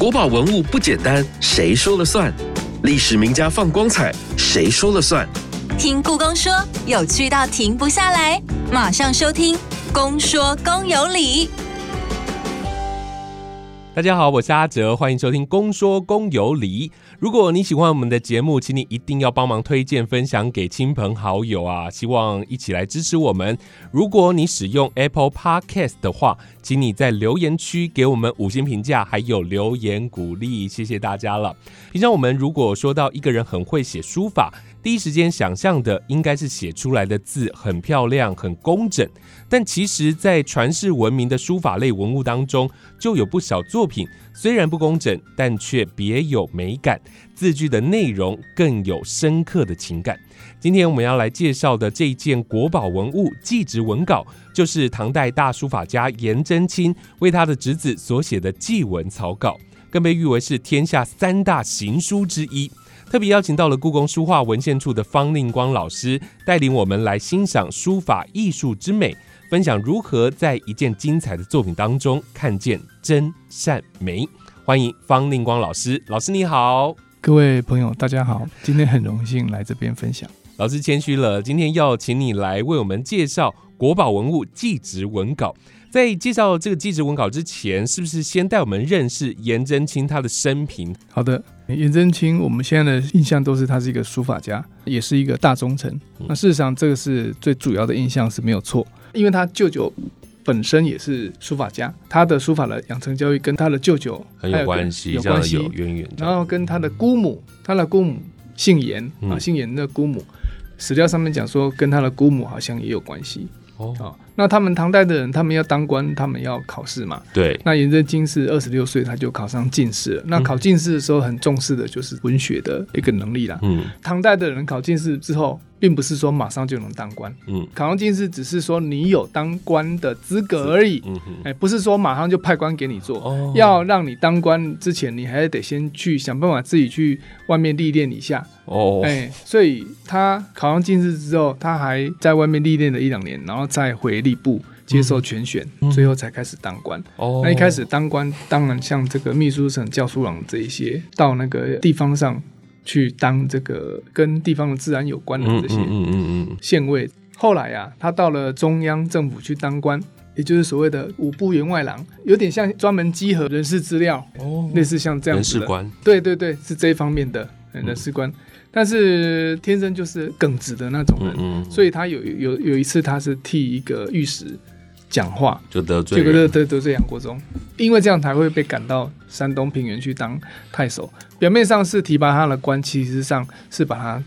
国宝文物不简单，谁说了算？历史名家放光彩，谁说了算？听故宫说，有趣到停不下来，马上收听《公说公有理》。大家好，我是阿哲，欢迎收听《公说公有理》。如果你喜欢我们的节目，请你一定要帮忙推荐、分享给亲朋好友啊！希望一起来支持我们。如果你使用 Apple Podcast 的话，请你在留言区给我们五星评价，还有留言鼓励，谢谢大家了。平常我们如果说到一个人很会写书法，第一时间想象的应该是写出来的字很漂亮、很工整。但其实，在传世闻名的书法类文物当中，就有不少作品虽然不工整，但却别有美感，字句的内容更有深刻的情感。今天我们要来介绍的这一件国宝文物祭侄文稿，就是唐代大书法家颜真卿为他的侄子所写的祭文草稿，更被誉为是天下三大行书之一。特别邀请到了故宫书画文献处的方令光老师，带领我们来欣赏书法艺术之美。分享如何在一件精彩的作品当中看见真善美。欢迎方令光老师，老师你好，各位朋友大家好，今天很荣幸来这边分享。老师谦虚了，今天要请你来为我们介绍国宝文物祭侄文稿。在介绍这个祭侄文稿之前，是不是先带我们认识颜真卿他的生平？好的，颜真卿，我们现在的印象都是他是一个书法家，也是一个大忠臣。那事实上，这个是最主要的印象是没有错。因为他舅舅本身也是书法家，他的书法的养成教育跟他的舅舅很有关系，有关系，有渊源。然后跟他的姑母，他的姑母姓颜啊，姓严的姑母，史料上面讲说跟他的姑母好像也有关系哦。那他们唐代的人，他们要当官，他们要考试嘛。对。那颜真卿是二十六岁，他就考上进士了。那考进士的时候，很重视的就是文学的一个能力啦。嗯。唐代的人考进士之后。并不是说马上就能当官，嗯，考上进士只是说你有当官的资格而已，嗯哼，哎，不是说马上就派官给你做，哦，要让你当官之前，你还得先去想办法自己去外面历练一下，哦，哎，所以他考上进士之后，他还在外面历练了一两年，然后再回吏部接受全选，最后才开始当官。哦，那一开始当官，当然像这个秘书省、教书郎这一些，到那个地方上。去当这个跟地方的自然有关的这些县尉，后来啊，他到了中央政府去当官，也就是所谓的五部员外郎，有点像专门集合人事资料，哦，类似像这样子的。人事官，对对对，是这一方面的人事官，但是天生就是耿直的那种人，所以他有有有一次，他是替一个御史。讲话就得罪，结果得得罪杨国忠，因为这样才会被赶到山东平原去当太守。表面上是提拔他的官，其实上是把他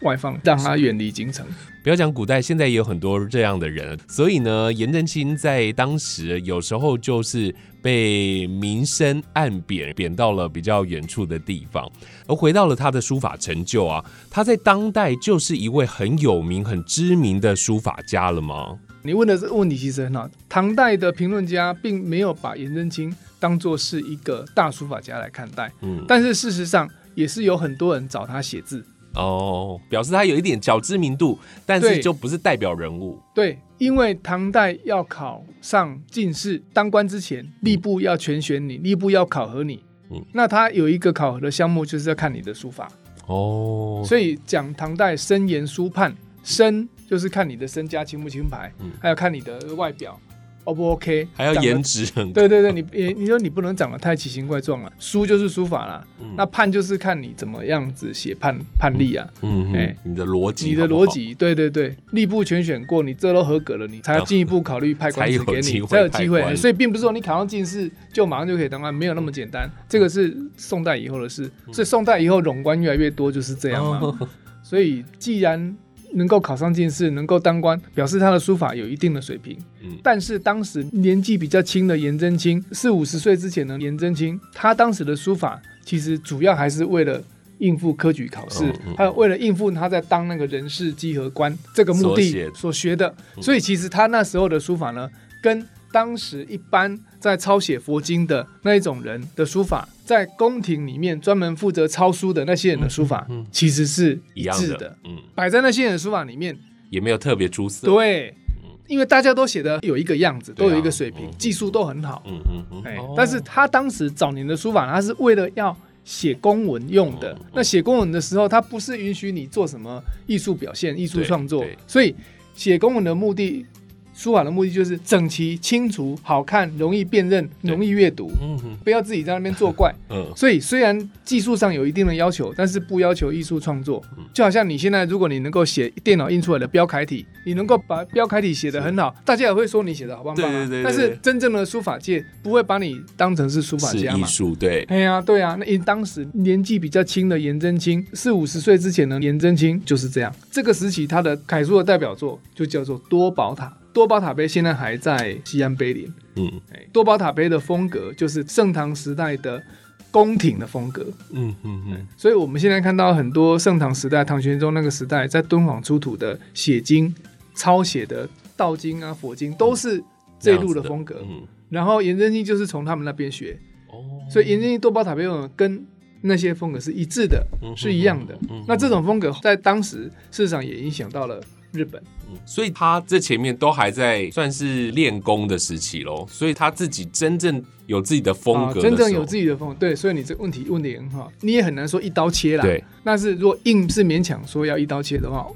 外放，让他远离京城。不要讲古代，现在也有很多这样的人。所以呢，颜真卿在当时有时候就是被明升暗贬，贬到了比较远处的地方，而回到了他的书法成就啊。他在当代就是一位很有名、很知名的书法家了吗？你问的这个问题其实很好。唐代的评论家并没有把颜真卿当做是一个大书法家来看待，嗯，但是事实上也是有很多人找他写字哦，表示他有一点小知名度，但是就不是代表人物。对，因为唐代要考上进士当官之前，吏部要全选你，吏部要考核你，嗯，那他有一个考核的项目就是要看你的书法哦，所以讲唐代深言书判深。就是看你的身家清不清牌，还有看你的外表，O 不 OK？还要颜值。对对对，你你你说你不能长得太奇形怪状了。书就是书法啦，那判就是看你怎么样子写判判例啊。嗯，哎，你的逻辑，你的逻辑，对对对，吏部全选过，你这都合格了，你才要进一步考虑派官职给你，才有机会。所以并不是说你考上进士就马上就可以当官，没有那么简单。这个是宋代以后的事，所以宋代以后冗官越来越多，就是这样嘛。所以既然能够考上进士，能够当官，表示他的书法有一定的水平。嗯，但是当时年纪比较轻的颜真卿，四五十岁之前的颜真卿，他当时的书法其实主要还是为了应付科举考试，还有为了应付他在当那个人事稽核官这个目的所学的。所以其实他那时候的书法呢，跟当时一般在抄写佛经的那一种人的书法。在宫廷里面专门负责抄书的那些人的书法，其实是一致的。嗯，摆在那些人的书法里面也没有特别出色。对，因为大家都写的有一个样子，都有一个水平，技术都很好。嗯嗯嗯。哎，但是他当时早年的书法，他是为了要写公文用的。那写公文的时候，他不是允许你做什么艺术表现、艺术创作，所以写公文的目的。书法的目的就是整齐、清楚、好看、容易辨认、容易阅读。嗯哼，不要自己在那边作怪。嗯，所以虽然技术上有一定的要求，但是不要求艺术创作。就好像你现在，如果你能够写电脑印出来的标楷体，你能够把标楷体写得很好，大家也会说你写的好棒棒。对对对。但是真正的书法界不会把你当成是书法家嘛？艺术对。哎呀，对啊。那因当时年纪比较轻的颜真卿，四五十岁之前的颜真卿就是这样。这个时期他的楷书的代表作就叫做多宝塔。多宝塔碑现在还在西安碑林。嗯，多宝塔碑的风格就是盛唐时代的宫廷的风格。嗯嗯嗯。所以我们现在看到很多盛唐时代、唐玄宗那个时代在敦煌出土的写经、抄写的道经啊、佛经，都是这一路的风格。嗯。然后颜真卿就是从他们那边学。哦。所以颜真卿多宝塔碑跟那些风格是一致的，是一样的。那这种风格在当时事实上也影响到了。日本，所以他这前面都还在算是练功的时期喽，所以他自己真正有自己的风格，真正有自己的风格，对，所以你这问题问的很好，你也很难说一刀切啦。对，但是如果硬是勉强说要一刀切的话，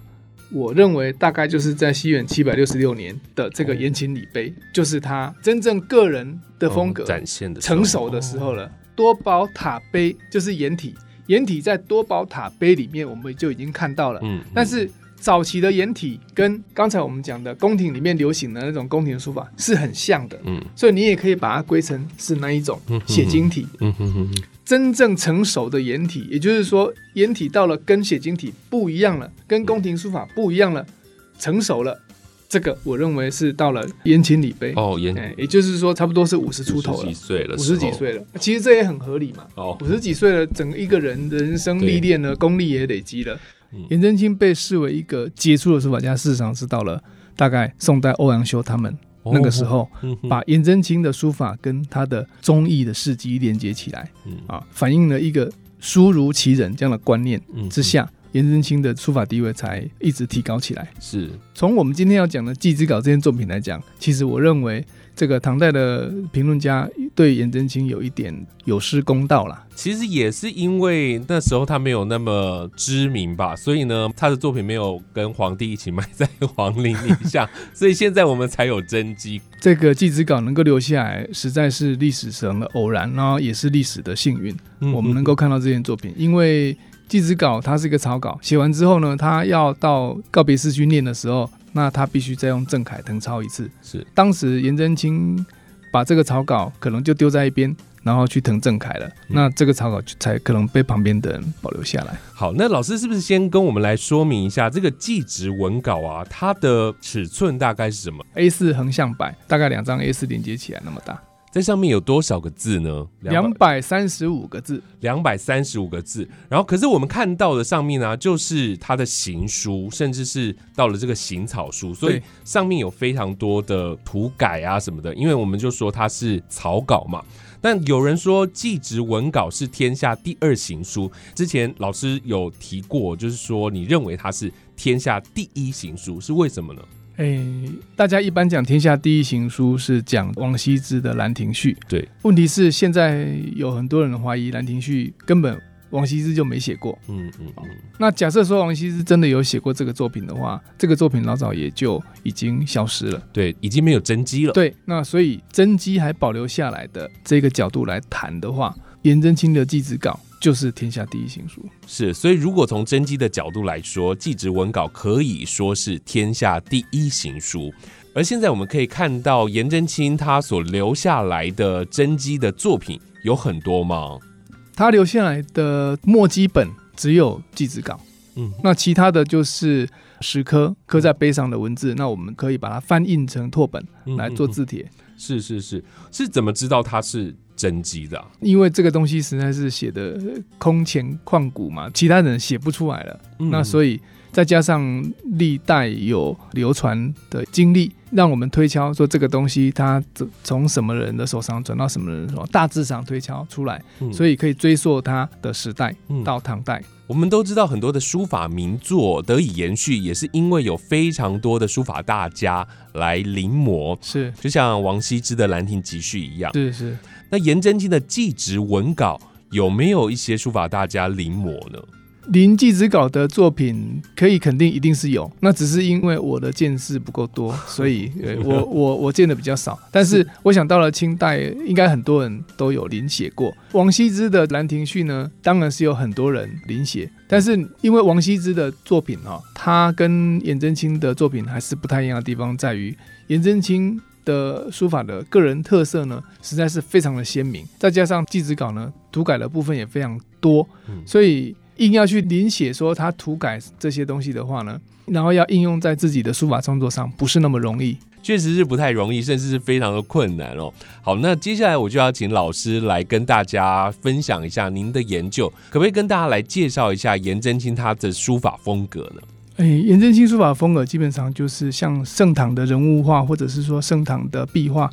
我认为大概就是在西元七百六十六年的这个延庆礼碑，就是他真正个人的风格展现的成熟的时候了。多宝塔碑就是掩体，掩体在多宝塔碑里面我们就已经看到了，嗯，但是。早期的颜体跟刚才我们讲的宫廷里面流行的那种宫廷书法是很像的，嗯，所以你也可以把它归成是那一种写经体。嗯哼哼真正成熟的颜体，也就是说颜体到了跟写经体不一样了，跟宫廷书法不一样了，成熟了，这个我认为是到了延庆礼碑哦，延，也就是说差不多是五十出头了，五十几岁了，其实这也很合理嘛。哦，五十几岁了，整个一个人人生历练呢，功力也累积了。颜真卿被视为一个杰出的书法家，事实上是到了大概宋代欧阳修他们那个时候，把颜真卿的书法跟他的忠义的事迹连接起来，啊，反映了一个书如其人这样的观念之下，颜真卿的书法地位才一直提高起来。是从我们今天要讲的《祭之稿》这件作品来讲，其实我认为。这个唐代的评论家对颜真卿有一点有失公道啦。其实也是因为那时候他没有那么知名吧，所以呢，他的作品没有跟皇帝一起埋在皇陵底下，所以现在我们才有真迹。这个祭子稿能够留下来，实在是历史上的偶然，然后也是历史的幸运。我们能够看到这件作品，因为祭子稿它是一个草稿，写完之后呢，他要到告别式去念的时候。那他必须再用郑恺誊抄一次。是，当时颜真卿把这个草稿可能就丢在一边，然后去誊郑恺了。那这个草稿才可能被旁边的人保留下来。好，那老师是不是先跟我们来说明一下这个祭侄文稿啊？它的尺寸大概是什么？A 四横向摆，大概两张 A 四连接起来那么大。在上面有多少个字呢？两百三十五个字，两百三十五个字。然后，可是我们看到的上面呢，就是它的行书，甚至是到了这个行草书，所以上面有非常多的涂改啊什么的。因为我们就说它是草稿嘛。但有人说祭侄文稿是天下第二行书，之前老师有提过，就是说你认为它是天下第一行书，是为什么呢？哎，大家一般讲天下第一行书是讲王羲之的《兰亭序》。对，问题是现在有很多人怀疑《兰亭序》根本王羲之就没写过。嗯嗯嗯。那假设说王羲之真的有写过这个作品的话，这个作品老早也就已经消失了。对，已经没有真迹了。对，那所以真迹还保留下来的这个角度来谈的话，颜真卿的祭侄稿。就是天下第一行书，是，所以如果从真迹的角度来说，祭侄文稿可以说是天下第一行书。而现在我们可以看到，颜真卿他所留下来的真迹的作品有很多吗？他留下来的墨迹本只有祭侄稿，嗯，那其他的就是石刻刻在碑上的文字，那我们可以把它翻印成拓本来做字帖。是是是，是怎么知道它是？真迹的，因为这个东西实在是写的空前旷古嘛，其他人写不出来了。那所以再加上历代有流传的经历，让我们推敲说这个东西它从什么人的手上转到什么人手，大致上推敲出来，所以可以追溯它的时代到唐代。我们都知道很多的书法名作得以延续，也是因为有非常多的书法大家来临摹，是就像王羲之的《兰亭集序》一样，是是。那颜真卿的祭侄文稿有没有一些书法大家临摹呢？临祭侄稿的作品可以肯定一定是有，那只是因为我的见识不够多，所以我我我见的比较少。但是我想到了清代，应该很多人都有临写过王羲之的《兰亭序》呢，当然是有很多人临写。但是因为王羲之的作品哈，他跟颜真卿的作品还是不太一样的地方在于，颜真卿的书法的个人特色呢，实在是非常的鲜明，再加上祭侄稿呢，涂改的部分也非常多，所以。硬要去临写说他涂改这些东西的话呢，然后要应用在自己的书法创作上，不是那么容易，确实是不太容易，甚至是非常的困难哦。好，那接下来我就要请老师来跟大家分享一下您的研究，可不可以跟大家来介绍一下颜真卿他的书法风格呢？哎，颜真卿书法风格基本上就是像盛唐的人物画，或者是说盛唐的壁画，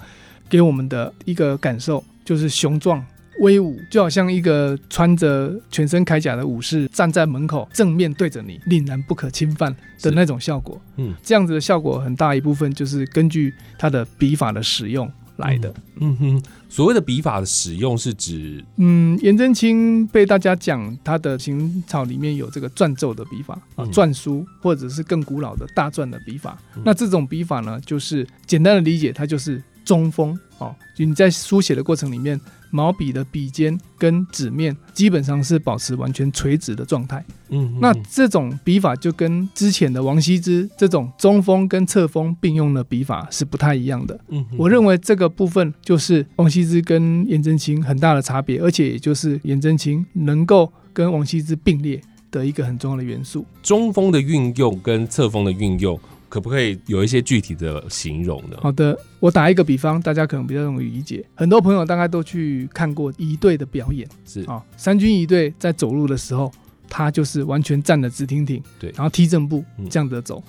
给我们的一个感受就是雄壮。威武，就好像一个穿着全身铠甲的武士站在门口，正面对着你，令人不可侵犯的那种效果。嗯，这样子的效果很大一部分就是根据他的笔法的使用来的。嗯哼，所谓的笔法的使用是指，嗯，颜真卿被大家讲他的行草里面有这个篆奏的笔法啊，篆书或者是更古老的大篆的笔法。那这种笔法呢，就是简单的理解，它就是中锋哦。就你在书写的过程里面。毛笔的笔尖跟纸面基本上是保持完全垂直的状态。嗯，那这种笔法就跟之前的王羲之这种中锋跟侧锋并用的笔法是不太一样的。嗯，我认为这个部分就是王羲之跟颜真卿很大的差别，而且也就是颜真卿能够跟王羲之并列的一个很重要的元素。中锋的运用跟侧锋的运用。可不可以有一些具体的形容呢？好的，我打一个比方，大家可能比较容易理解。很多朋友大概都去看过一队的表演，是啊，三军一队在走路的时候，他就是完全站得直挺挺，对，然后踢正步这样子走。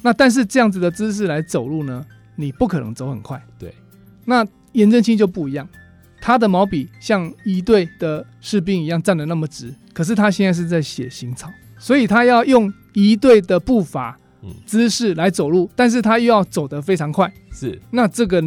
那但是这样子的姿势来走路呢，你不可能走很快，对。那颜真卿就不一样，他的毛笔像一队的士兵一样站得那么直，可是他现在是在写行草，所以他要用一队的步伐。姿势来走路，但是他又要走得非常快，是那这个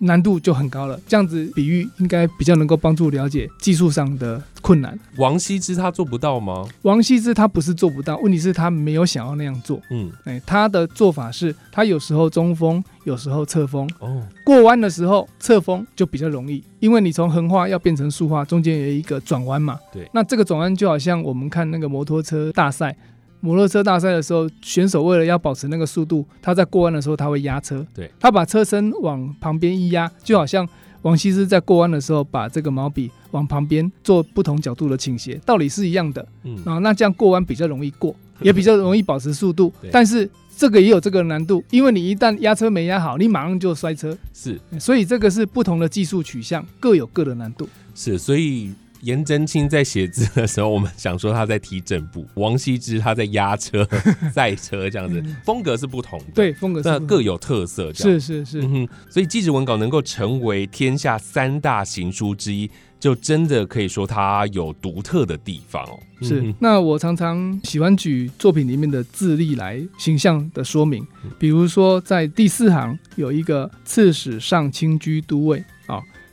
难度就很高了。这样子比喻应该比较能够帮助了解技术上的困难。王羲之他做不到吗？王羲之他不是做不到，问题是他没有想要那样做。嗯，哎，他的做法是他有时候中锋，有时候侧锋。哦，过弯的时候侧锋就比较容易，因为你从横画要变成竖画，中间有一个转弯嘛。对，那这个转弯就好像我们看那个摩托车大赛。摩托车大赛的时候，选手为了要保持那个速度，他在过弯的时候他会压车，对，他把车身往旁边一压，就好像王羲之在过弯的时候把这个毛笔往旁边做不同角度的倾斜，道理是一样的。嗯，啊，那这样过弯比较容易过，也比较容易保持速度。但是这个也有这个难度，因为你一旦压车没压好，你马上就摔车。是，所以这个是不同的技术取向，各有各的难度。是，所以。颜真卿在写字的时候，我们想说他在踢正步；王羲之他在压车、赛车，这样子风格是不同的。对，风格那各有特色。是是是，嗯所以祭侄文稿能够成为天下三大行书之一，就真的可以说它有独特的地方哦。是。那我常常喜欢举作品里面的字例来形象的说明，比如说在第四行有一个“刺史上清居都尉”啊。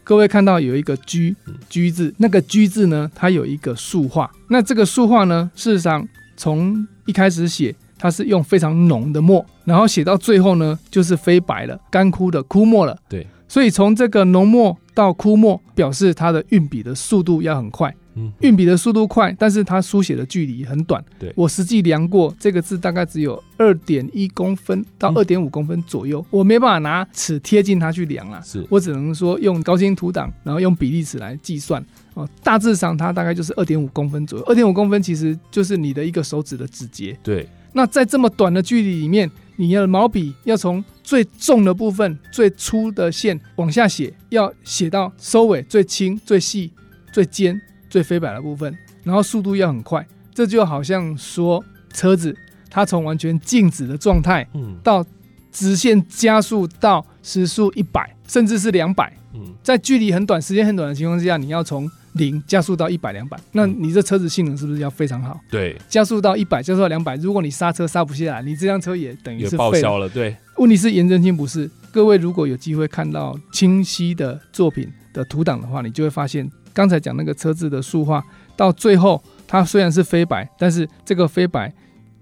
各位看到有一个“居”居字，那个“居”字呢，它有一个竖画。那这个竖画呢，事实上从一开始写，它是用非常浓的墨，然后写到最后呢，就是飞白了、干枯的枯墨了。对，所以从这个浓墨到枯墨，表示它的运笔的速度要很快。运笔的速度快，但是它书写的距离很短。对我实际量过，这个字大概只有二点一公分到二点五公分左右，我没办法拿尺贴近它去量啊。是我只能说用高清图档，然后用比例尺来计算哦。大致上它大概就是二点五公分左右。二点五公分其实就是你的一个手指的指节。对。那在这么短的距离里面，你的毛笔要从最重的部分、最粗的线往下写，要写到收尾最轻、最细、最尖。最飞白的部分，然后速度要很快，这就好像说车子它从完全静止的状态，嗯，到直线加速到时速一百，甚至是两百，嗯，在距离很短、时间很短的情况之下，你要从零加速到一百、两百，那你这车子性能是不是要非常好？对，加速到一百，加速到两百，如果你刹车刹不下来，你这辆车也等于是报销了。对，问题是颜真卿不是。各位如果有机会看到清晰的作品的图档的话，你就会发现刚才讲那个车子的塑化，到最后它虽然是飞白，但是这个飞白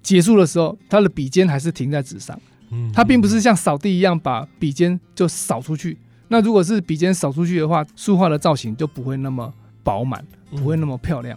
结束的时候，它的笔尖还是停在纸上。嗯，它并不是像扫地一样把笔尖就扫出去。那如果是笔尖扫出去的话，塑化的造型就不会那么。饱满不会那么漂亮，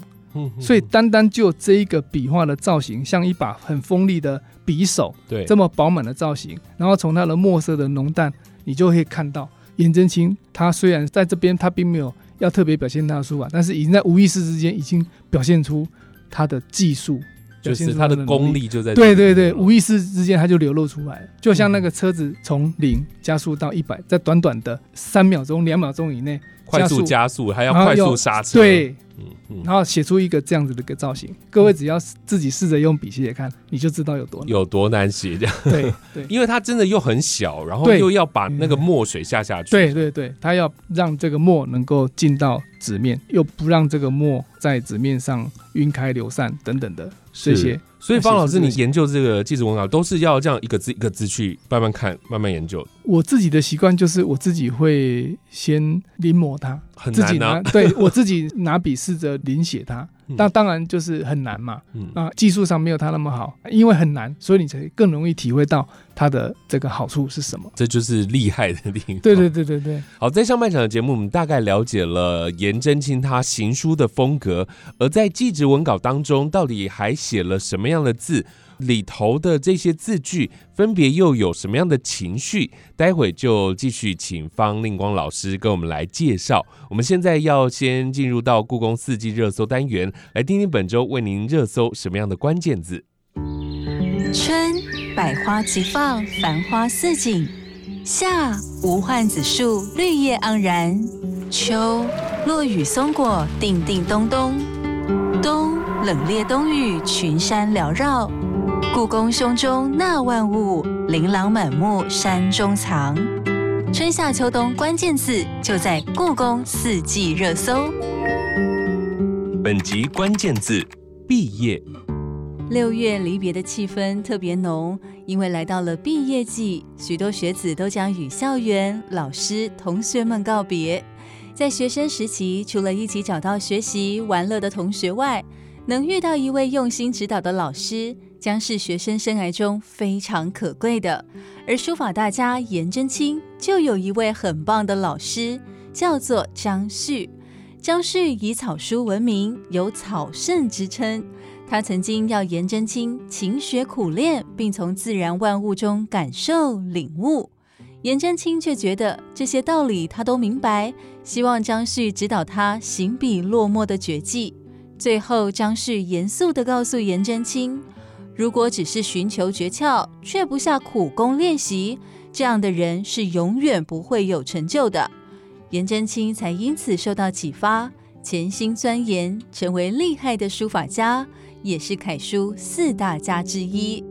所以单单就这一个笔画的造型，像一把很锋利的匕首，对，这么饱满的造型，然后从它的墨色的浓淡，你就会看到颜真卿他虽然在这边他并没有要特别表现他的书法，但是已经在无意识之间已经表现出他的技术。就是它的功力就在对对对，无意识之间它就流露出来。了，就像那个车子从零加速到一百，在短短的三秒钟、两秒钟以内快速加速，还要快速刹车，对。嗯，然后写出一个这样子的一个造型，各位只要自己试着用笔写写看，你就知道有多有多难写这样。对 对，因为它真的又很小，然后又要把那个墨水下下去。对对对，它要让这个墨能够进到纸面，又不让这个墨在纸面上晕开流散等等的这些。所以方老师，你研究这个记纸文稿都是要这样一个字一个字去慢慢看、慢慢研究。我自己的习惯就是我自己会先临摹它，自己拿对我自己拿笔试着临写它。那当然就是很难嘛，啊，技术上没有他那么好，因为很难，所以你才更容易体会到它的这个好处是什么。这就是厉害的地方。对对对对对。好，在上半场的节目，我们大概了解了颜真卿他行书的风格，而在祭侄文稿当中，到底还写了什么样的字？里头的这些字句分别又有什么样的情绪？待会就继续请方令光老师跟我们来介绍。我们现在要先进入到故宫四季热搜单元，来听听本周为您热搜什么样的关键字。春，百花齐放，繁花似锦；夏，无患子树，绿叶盎然；秋，落雨松果，叮叮咚咚；冬，冷冽冬雨，群山缭绕。故宫胸中纳万物，琳琅满目山中藏。春夏秋冬关键字就在故宫四季热搜。本集关键字：毕业。六月离别的气氛特别浓，因为来到了毕业季，许多学子都将与校园、老师、同学们告别。在学生时期，除了一起找到学习玩乐的同学外，能遇到一位用心指导的老师。将是学生生涯中非常可贵的，而书法大家颜真卿就有一位很棒的老师，叫做张旭。张旭以草书闻名，有草圣之称。他曾经要颜真卿勤学苦练，并从自然万物中感受领悟。颜真卿却觉得这些道理他都明白，希望张旭指导他行笔落墨的绝技。最后，张旭严肃地告诉颜真卿。如果只是寻求诀窍，却不下苦功练习，这样的人是永远不会有成就的。颜真卿才因此受到启发，潜心钻研，成为厉害的书法家，也是楷书四大家之一。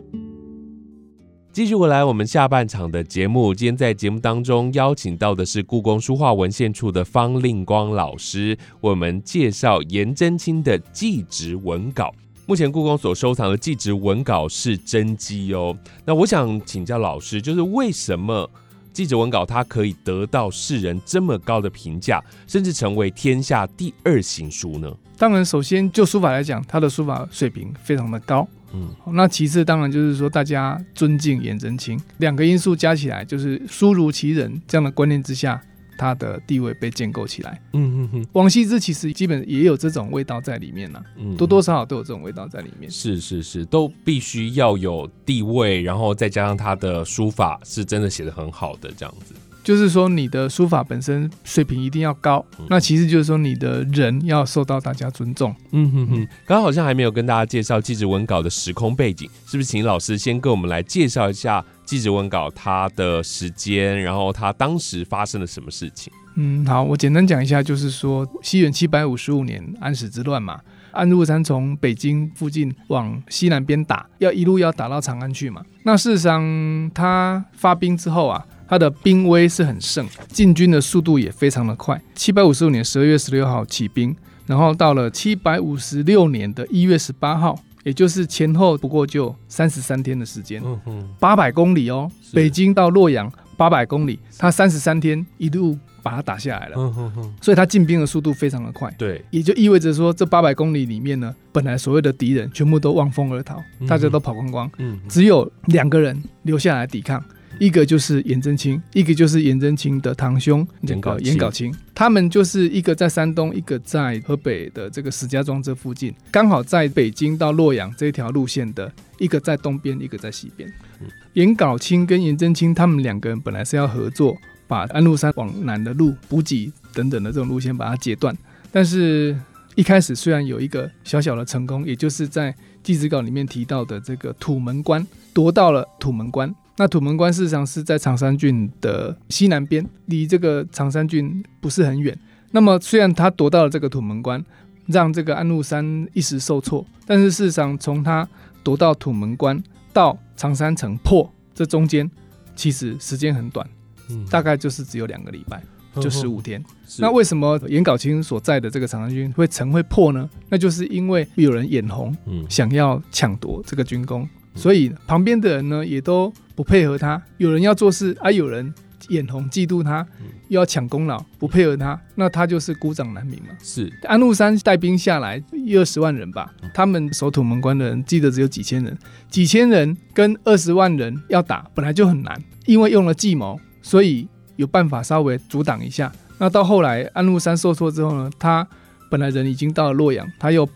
继续回来，我们下半场的节目，今天在节目当中邀请到的是故宫书画文献处的方令光老师，为我们介绍颜真卿的祭侄文稿。目前故宫所收藏的祭侄文稿是真迹哦。那我想请教老师，就是为什么祭侄文稿它可以得到世人这么高的评价，甚至成为天下第二行书呢？当然，首先就书法来讲，他的书法水平非常的高。嗯，那其次当然就是说大家尊敬颜真卿，两个因素加起来就是书如其人这样的观念之下。他的地位被建构起来。嗯嗯嗯，王羲之其实基本也有这种味道在里面呢。嗯，多多少少都有这种味道在里面。是是是，都必须要有地位，然后再加上他的书法是真的写的很好的这样子。就是说你的书法本身水平一定要高，那其实就是说你的人要受到大家尊重。嗯哼哼，刚刚好像还没有跟大家介绍记者文稿的时空背景，是不是？请老师先跟我们来介绍一下记者文稿它的时间，然后它当时发生了什么事情？嗯，好，我简单讲一下，就是说西元七百五十五年安史之乱嘛，安禄山从北京附近往西南边打，要一路要打到长安去嘛。那事实上他发兵之后啊，他的兵威是很盛，进军的速度也非常的快。七百五十五年十二月十六号起兵，然后到了七百五十六年的一月十八号，也就是前后不过就三十三天的时间，八百公里哦，北京到洛阳八百公里，他三十三天一路。把它打下来了，所以他进兵的速度非常的快，对，也就意味着说这八百公里里面呢，本来所谓的敌人全部都望风而逃，大家都跑光光，嗯，只有两个人留下来抵抗，一个就是颜真卿，一个就是颜真卿的堂兄颜杲颜杲卿，他们就是一个在山东，一个在河北的这个石家庄这附近，刚好在北京到洛阳这条路线的一个在东边，一个在西边，颜杲卿跟颜真卿他们两个人本来是要合作。把安禄山往南的路补给等等的这种路线把它截断，但是一开始虽然有一个小小的成功，也就是在祭侄稿里面提到的这个土门关夺到了土门关。那土门关事实上是在长山郡的西南边，离这个长山郡不是很远。那么虽然他夺到了这个土门关，让这个安禄山一时受挫，但是事实上从他夺到土门关到长山城破这中间，其实时间很短。大概就是只有两个礼拜，就十五天。那为什么颜杲卿所在的这个长安军会城会破呢？那就是因为有人眼红，想要抢夺这个军功，所以旁边的人呢也都不配合他。有人要做事，啊，有人眼红嫉妒他，又要抢功劳，不配合他，那他就是孤掌难鸣嘛。是安禄山带兵下来一二十万人吧，他们守土门关的人记得只有几千人，几千人跟二十万人要打本来就很难，因为用了计谋。所以有办法稍微阻挡一下。那到后来安禄山受挫之后呢，他本来人已经到了洛阳，他又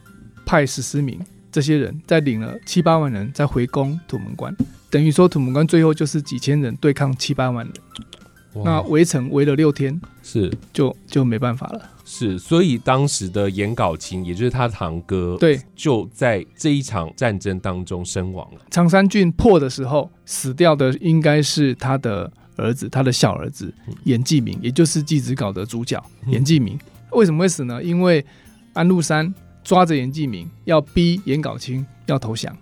派十四名这些人再领了七八万人再回攻土门关，等于说土门关最后就是几千人对抗七八万人。那围城围了六天，是就就没办法了。是，所以当时的颜杲卿，也就是他堂哥，对，就在这一场战争当中身亡了。常山郡破的时候，死掉的应该是他的。儿子，他的小儿子严继明，也就是祭子稿的主角严继明，为什么会死呢？因为安禄山抓着严继明，要逼颜杲清要投降。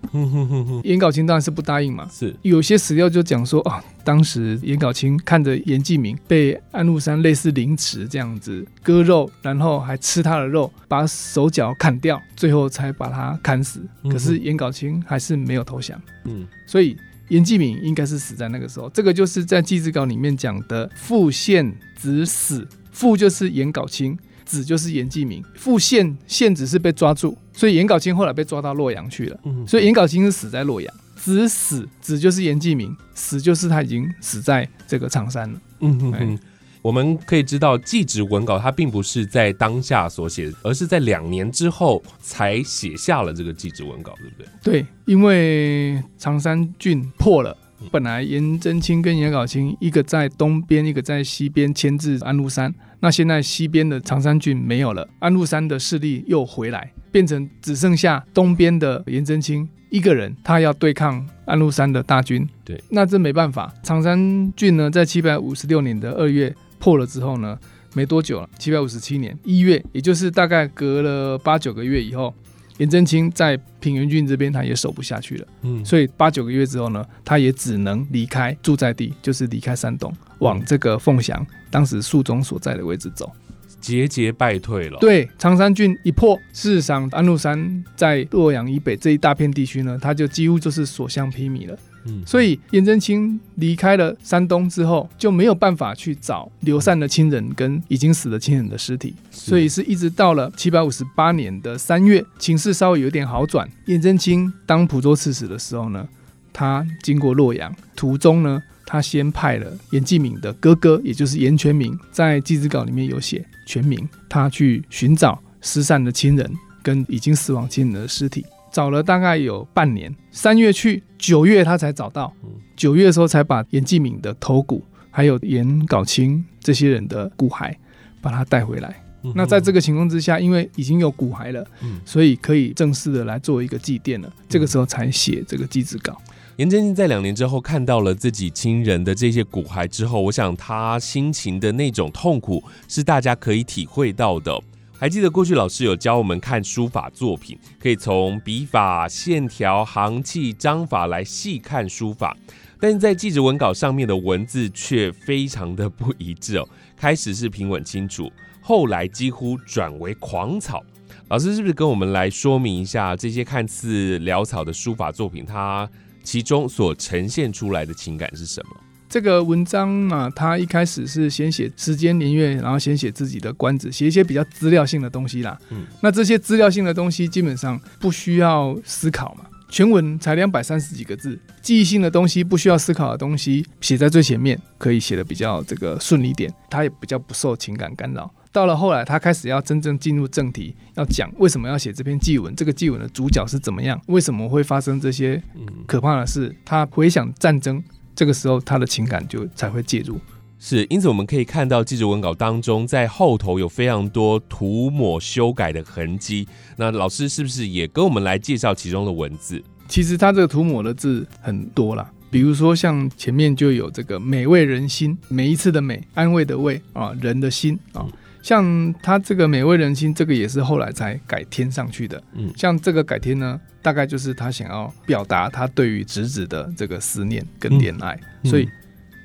颜杲清当然是不答应嘛。是有些史料就讲说啊，当时颜杲清看着严继明被安禄山类似凌迟这样子割肉，然后还吃他的肉，把手脚砍掉，最后才把他砍死。可是颜杲清还是没有投降。嗯，所以。严继敏应该是死在那个时候，这个就是在祭祀稿里面讲的父献子死，父就是颜杲卿，子就是严继明。父县县子是被抓住，所以严杲卿后来被抓到洛阳去了，所以严杲卿是死在洛阳。子死，子就是严继明，死就是他已经死在这个长山了。嗯嗯嗯。我们可以知道，祭侄文稿它并不是在当下所写，而是在两年之后才写下了这个祭侄文稿，对不对？对，因为长山郡破了，本来颜真卿跟颜杲卿一个在东边，一个在西边牵制安禄山，那现在西边的长山郡没有了，安禄山的势力又回来，变成只剩下东边的颜真卿一个人，他要对抗安禄山的大军。对，那这没办法，长山郡呢，在七百五十六年的二月。破了之后呢，没多久了，七百五十七年一月，也就是大概隔了八九个月以后，颜真卿在平原郡这边他也守不下去了，嗯，所以八九个月之后呢，他也只能离开住在地，就是离开山东，往这个凤翔当时肃宗所在的位置走，节节败退了。对，长山郡一破，事实上安禄山在洛阳以北这一大片地区呢，他就几乎就是所向披靡了。所以颜真卿离开了山东之后，就没有办法去找流散的亲人跟已经死的亲人的尸体，所以是一直到了七百五十八年的三月，情势稍微有点好转。颜真卿当蒲州刺史的时候呢，他经过洛阳途中呢，他先派了严继敏的哥哥，也就是严全明，在祭侄稿里面有写全名，他去寻找失散的亲人跟已经死亡亲人的尸体。找了大概有半年，三月去，九月他才找到。九月的时候才把严继敏的头骨还有严杲清这些人的骨骸，把他带回来。那在这个情况之下，因为已经有骨骸了，所以可以正式的来做一个祭奠了。这个时候才写这个祭祀稿。颜真卿在两年之后看到了自己亲人的这些骨骸之后，我想他心情的那种痛苦是大家可以体会到的。还记得过去老师有教我们看书法作品，可以从笔法、线条、行气、章法来细看书法，但是在记者文稿上面的文字却非常的不一致哦。开始是平稳清楚，后来几乎转为狂草。老师是不是跟我们来说明一下这些看似潦草的书法作品，它？其中所呈现出来的情感是什么？这个文章嘛，他一开始是先写时间年月，然后先写自己的官职，写一些比较资料性的东西啦。嗯，那这些资料性的东西基本上不需要思考嘛，全文才两百三十几个字，记忆性的东西不需要思考的东西写在最前面，可以写的比较这个顺利点，它也比较不受情感干扰。到了后来，他开始要真正进入正题，要讲为什么要写这篇祭文，这个祭文的主角是怎么样，为什么会发生这些可怕的事？他回想战争，这个时候他的情感就才会介入。是，因此我们可以看到记者文稿当中，在后头有非常多涂抹修改的痕迹。那老师是不是也跟我们来介绍其中的文字？其实他这个涂抹的字很多啦，比如说像前面就有这个“美味人心”，每一次的“美”安慰的“慰”啊，人的心啊。像他这个美味人心，这个也是后来才改添上去的。嗯，像这个改添呢，大概就是他想要表达他对于侄子的这个思念跟恋爱，所以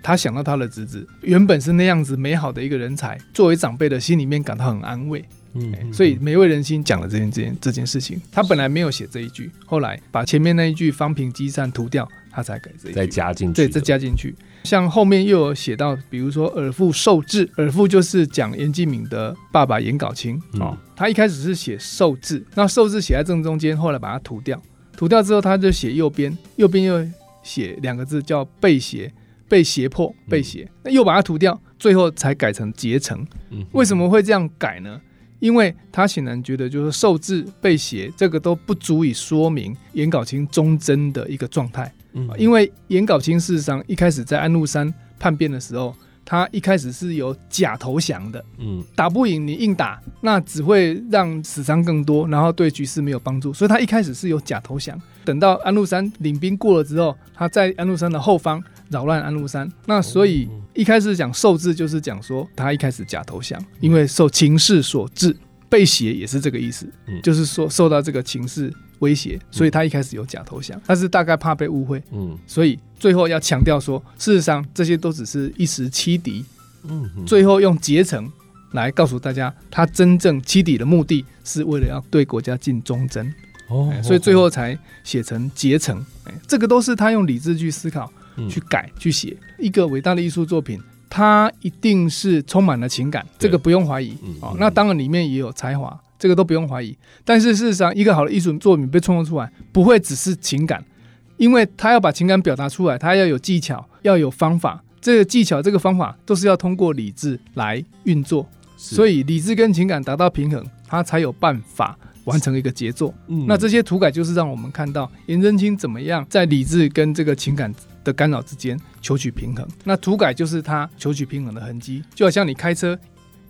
他想到他的侄子原本是那样子美好的一个人才，作为长辈的心里面感到很安慰。嗯，所以美味人心讲了这件这件这件事情，他本来没有写这一句，后来把前面那一句方平积善涂掉，他才改这一句，再加进去，对，再加进去。像后面又有写到，比如说尔父受制，尔父就是讲严继敏的爸爸严杲清啊。他一开始是写受制，那受制写在正中间，后来把它涂掉，涂掉之后他就写右边，右边又写两个字叫被胁，被胁迫，被胁，那又把它涂掉，最后才改成结成。为什么会这样改呢？因为他显然觉得，就是受制、被胁，这个都不足以说明颜杲卿忠贞的一个状态。嗯，因为颜杲卿事实上一开始在安禄山叛变的时候，他一开始是有假投降的。嗯，打不赢你硬打，那只会让死伤更多，然后对局势没有帮助。所以他一开始是有假投降。等到安禄山领兵过了之后，他在安禄山的后方扰乱安禄山。那所以一开始讲受制，就是讲说他一开始假投降，因为受情势所致。被胁也是这个意思，就是说受到这个情势威胁，所以他一开始有假投降，但是大概怕被误会，嗯，所以最后要强调说，事实上这些都只是一时欺敌，嗯，最后用结成来告诉大家，他真正欺敌的目的是为了要对国家尽忠贞，哦，所以最后才写成结成，哎，这个都是他用理智去思考、去改、去写。一个伟大的艺术作品。他一定是充满了情感，这个不用怀疑。哦。那当然里面也有才华，这个都不用怀疑。但是事实上，一个好的艺术作品被创作出来，不会只是情感，因为他要把情感表达出来，他要有技巧，要有方法。这个技巧、这个方法都是要通过理智来运作。所以理智跟情感达到平衡，他才有办法完成一个杰作。那这些涂改就是让我们看到颜真卿怎么样在理智跟这个情感。的干扰之间求取平衡，那涂改就是他求取平衡的痕迹，就好像你开车，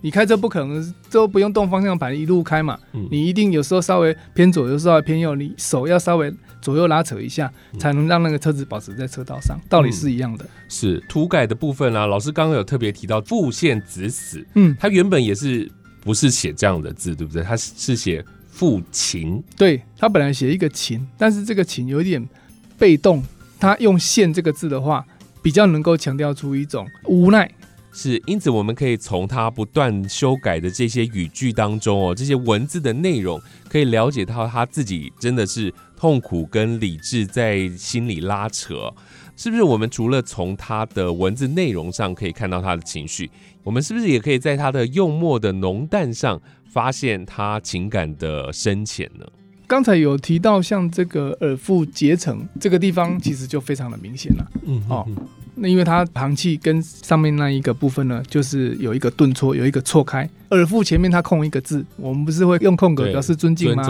你开车不可能都不用动方向盘一路开嘛，你一定有时候稍微偏左，有时候偏右，你手要稍微左右拉扯一下，才能让那个车子保持在车道上，道理是一样的。是涂改的部分啊，老师刚刚有特别提到复线子死，嗯，他原本也是不是写这样的字，对不对？他是写复琴，对他本来写一个琴，但是这个琴有点被动。他用“线”这个字的话，比较能够强调出一种无奈。是，因此我们可以从他不断修改的这些语句当中哦，这些文字的内容，可以了解到他自己真的是痛苦跟理智在心里拉扯。是不是？我们除了从他的文字内容上可以看到他的情绪，我们是不是也可以在他的用墨的浓淡上发现他情感的深浅呢？刚才有提到像这个耳腹结成这个地方，其实就非常的明显了。嗯，哦，那因为它旁气跟上面那一个部分呢，就是有一个顿挫，有一个错开。耳腹前面它空一个字，我们不是会用空格表示尊敬吗？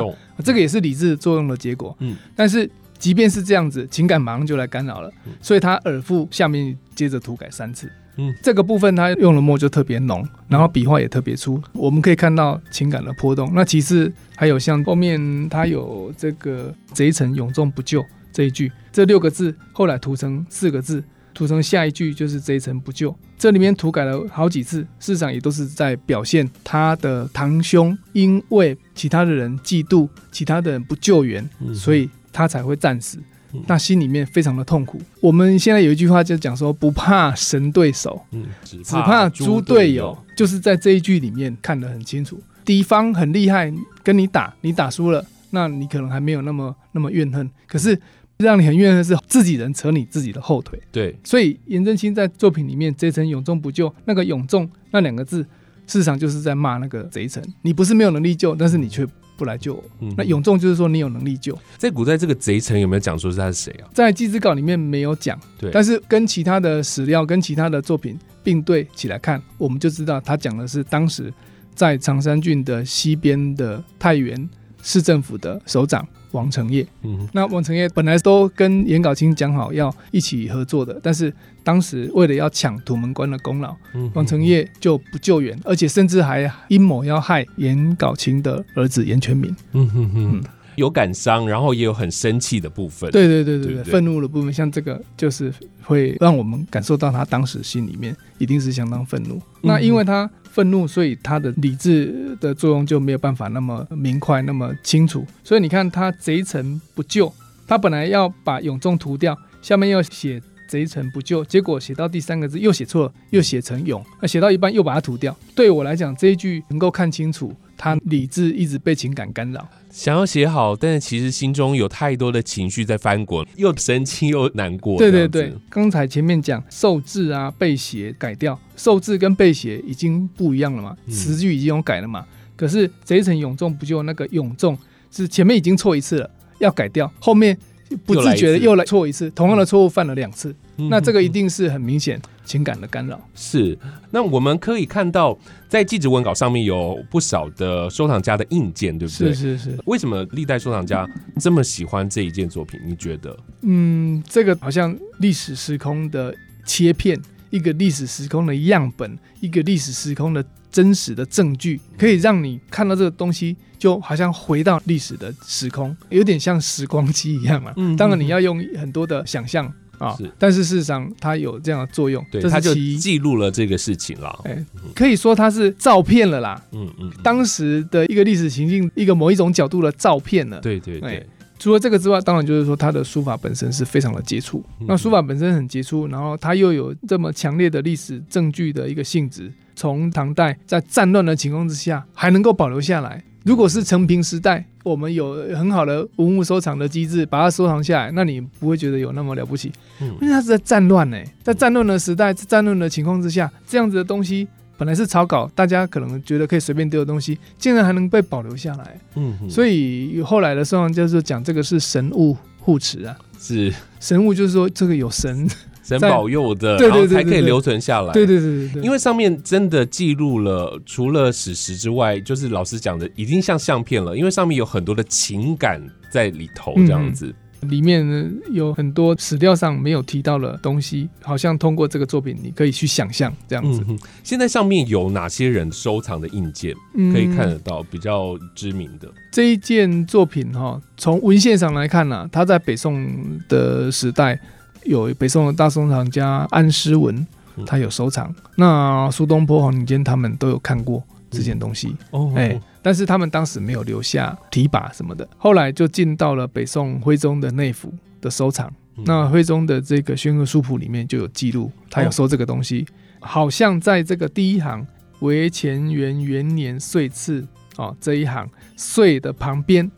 这个也是理智作用的结果。嗯，但是即便是这样子，情感马上就来干扰了，所以它耳腹下面接着涂改三次。嗯，这个部分他用的墨就特别浓，然后笔画也特别粗，我们可以看到情感的波动。那其次还有像后面他有这个“贼臣永重不救”这一句，这六个字后来涂成四个字。涂成下一句就是贼臣不救，这里面涂改了好几次，市场也都是在表现他的堂兄因为其他的人嫉妒，其他的人不救援，所以他才会战死，那心里面非常的痛苦。我们现在有一句话就讲说，不怕神对手，只怕猪队友，就是在这一句里面看得很清楚。敌方很厉害，跟你打，你打输了，那你可能还没有那么那么怨恨，可是。让你很怨恨是自己人扯你自己的后腿，对，所以颜真卿在作品里面这层永重不救，那个永重那两个字，事实上就是在骂那个贼臣。你不是没有能力救，但是你却不来救我。那永重就是说你有能力救。在古代，这个贼臣有没有讲说是他是谁啊？在祭祀稿里面没有讲，对，但是跟其他的史料跟其他的作品并对起来看，我们就知道他讲的是当时在长山郡的西边的太原市政府的首长。王成业，嗯，那王成业本来都跟颜杲清讲好要一起合作的，但是当时为了要抢土门关的功劳，王成业就不救援，而且甚至还阴谋要害颜杲清的儿子颜全民。嗯哼哼，有感伤，然后也有很生气的部分。对对对对对，愤怒的部分，像这个就是会让我们感受到他当时心里面一定是相当愤怒。那因为他。愤怒，所以他的理智的作用就没有办法那么明快、那么清楚。所以你看，他贼臣不救，他本来要把永仲涂掉，下面要写贼臣不救，结果写到第三个字又写错了，又写成勇，那写到一半又把它涂掉。对我来讲，这一句能够看清楚，他理智一直被情感干扰。想要写好，但是其实心中有太多的情绪在翻滚，又生气又难过。对对对，刚才前面讲受制啊被写改掉，受制跟被写已经不一样了嘛，词句已经有改了嘛。可是这一层永重不就那个永重是前面已经错一次了，要改掉，后面不自觉的又来错一次，同样的错误犯了两次。那这个一定是很明显情感的干扰。是，那我们可以看到，在记者文稿上面有不少的收藏家的印件，对不对？是是是。为什么历代收藏家这么喜欢这一件作品？你觉得？嗯，这个好像历史时空的切片，一个历史时空的样本，一个历史时空的真实的证据，可以让你看到这个东西，就好像回到历史的时空，有点像时光机一样嘛。嗯。当然，你要用很多的想象。啊，是，但是事实上它有这样的作用，对，它就记录了这个事情了。哎，可以说它是照片了啦。嗯嗯，当时的一个历史情境，一个某一种角度的照片了。对对对。除了这个之外，当然就是说他的书法本身是非常的杰出。那书法本身很杰出，然后他又有这么强烈的历史证据的一个性质，从唐代在战乱的情况之下还能够保留下来。如果是成平时代，我们有很好的文物收藏的机制，把它收藏下来，那你不会觉得有那么了不起。嗯，因为它是在战乱呢，在战乱的时代，在战乱的情况之下，这样子的东西本来是草稿，大家可能觉得可以随便丢的东西，竟然还能被保留下来。嗯，所以后来的收藏家就是讲这个是神物护持啊，是神物，就是说这个有神。神保佑的，然后才可以留存下来。对对对对，因为上面真的记录了，除了史实之外，就是老师讲的，已经像相片了。因为上面有很多的情感在里头，这样子。里面呢有很多史料上没有提到的东西，好像通过这个作品，你可以去想象这样子。现在上面有哪些人收藏的印件可以看得到？比较知名的这一件作品哈，从文献上来看呢，它在北宋的时代。有北宋的大收藏家安诗文，他有收藏。那苏东坡、黄庭坚他们都有看过这件东西。哦，哎，但是他们当时没有留下提拔什么的。后来就进到了北宋徽宗的内府的收藏。那徽宗的这个《宣和书谱》里面就有记录，他有收这个东西。好像在这个第一行“为乾元元年岁次”哦这一行“岁”的旁边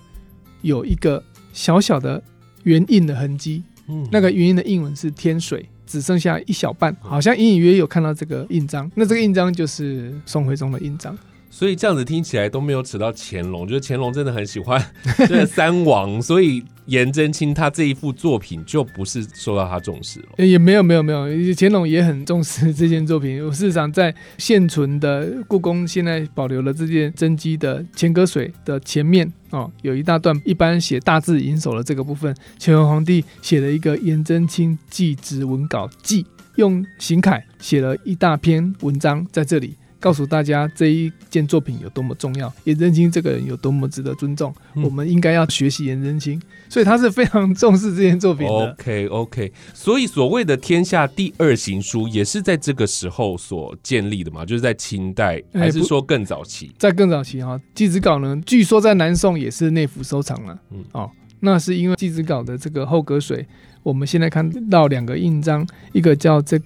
有一个小小的圆印的痕迹。那个原因的印文是天水，只剩下一小半，好像隐隐约约有看到这个印章。那这个印章就是宋徽宗的印章。所以这样子听起来都没有扯到乾隆，觉得乾隆真的很喜欢 这三王，所以颜真卿他这一幅作品就不是受到他重视了。也没有没有没有，乾隆也很重视这件作品。事实上，在现存的故宫现在保留了这件真迹的乾歌水的前面哦，有一大段一般写大字引手的这个部分，乾隆皇帝写了一个颜真卿祭侄文稿记。用行楷写了一大篇文章在这里。告诉大家这一件作品有多么重要，颜真卿这个人有多么值得尊重，我们应该要学习颜真卿，所以他是非常重视这件作品的。OK OK，所以所谓的天下第二行书也是在这个时候所建立的嘛，就是在清代，还是说更早期？在更早期哈，《祭侄稿》呢，据说在南宋也是内府收藏了。嗯哦，那是因为《祭侄稿》的这个后隔水，我们现在看到两个印章，一个叫这。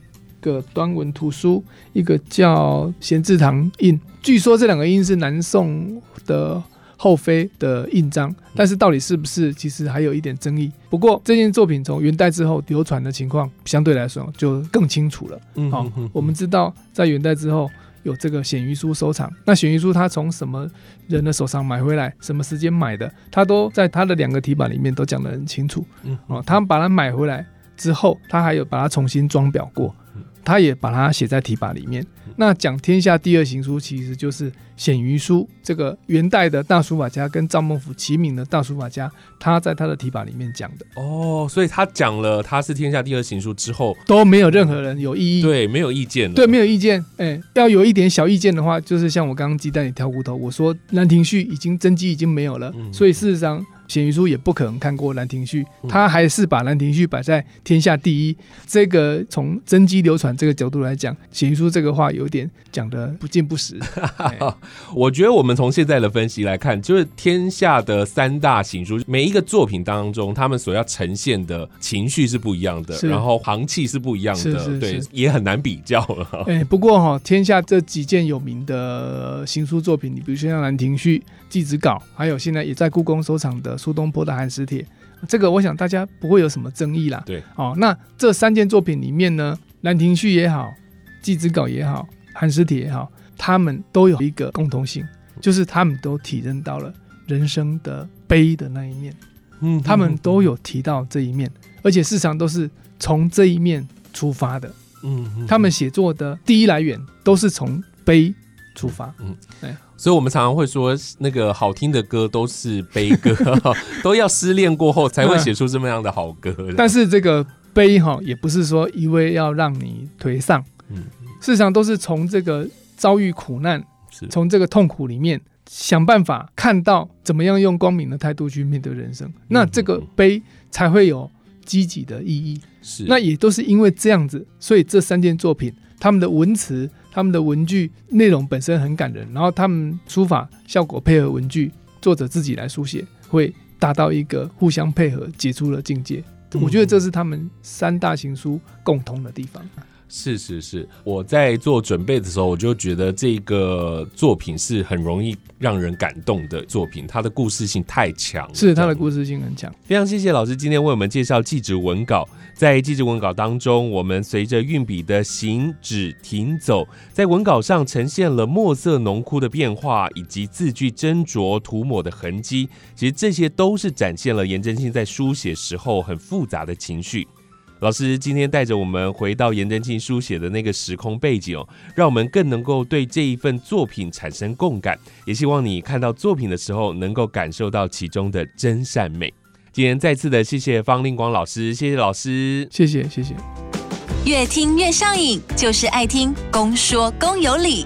个端文图书，一个叫闲字堂印，据说这两个印是南宋的后妃的印章，但是到底是不是，其实还有一点争议。不过这件作品从元代之后流传的情况，相对来说就更清楚了。好，我们知道在元代之后有这个显鱼书收藏，那显鱼书他从什么人的手上买回来，什么时间买的，他都在他的两个题板里面都讲得很清楚。嗯哦，他把它买回来之后，他还有把它重新装裱过。他也把它写在题跋里面。那讲天下第二行书，其实就是显于书。这个元代的大书法家跟赵孟頫齐名的大书法家，他在他的题跋里面讲的。哦，所以他讲了他是天下第二行书之后，都没有任何人有异议。对，没有意见。对，没有意见。哎，要有一点小意见的话，就是像我刚刚鸡蛋里挑骨头，我说《兰亭序》已经真迹已经没有了，所以事实上。显余书也不可能看过《兰亭序》，他还是把《兰亭序》摆在天下第一。这个从真迹流传这个角度来讲，显余书这个话有点讲的不尽不实。我觉得我们从现在的分析来看，就是天下的三大行书，每一个作品当中，他们所要呈现的情绪是不一样的，然后行气是不一样的，对，也很难比较了。哎，不过哈，天下这几件有名的行书作品，你比如说像《兰亭序》《祭子稿》，还有现在也在故宫收藏的。苏东坡的《寒食帖》，这个我想大家不会有什么争议啦。对，哦，那这三件作品里面呢，《兰亭序》也好，《祭子稿》也好，《寒食帖》也好，他们都有一个共同性，就是他们都体认到了人生的悲的那一面。嗯，他们都有提到这一面，而且市场都是从这一面出发的。嗯，他们写作的第一来源都是从悲出发。嗯，对。所以，我们常常会说，那个好听的歌都是悲歌，都要失恋过后才会写出这么样的好歌。但是，这个悲哈，也不是说一味要让你颓丧，嗯，事实上都是从这个遭遇苦难，从这个痛苦里面想办法看到怎么样用光明的态度去面对人生，那这个悲才会有积极的意义。是，那也都是因为这样子，所以这三件作品，他们的文词。他们的文具内容本身很感人，然后他们书法效果配合文具，作者自己来书写，会达到一个互相配合、杰出的境界。我觉得这是他们三大行书共通的地方。是是是，我在做准备的时候，我就觉得这个作品是很容易让人感动的作品，它的故事性太强，是它的故事性很强。非常谢谢老师今天为我们介绍记纸文稿，在记纸文稿当中，我们随着运笔的行止停走，在文稿上呈现了墨色浓枯的变化，以及字句斟酌涂抹的痕迹，其实这些都是展现了颜真卿在书写时候很复杂的情绪。老师今天带着我们回到颜真卿书写的那个时空背景哦，让我们更能够对这一份作品产生共感。也希望你看到作品的时候，能够感受到其中的真善美。今天再次的谢谢方令光老师，谢谢老师，谢谢谢谢。越听越上瘾，就是爱听公说公有理。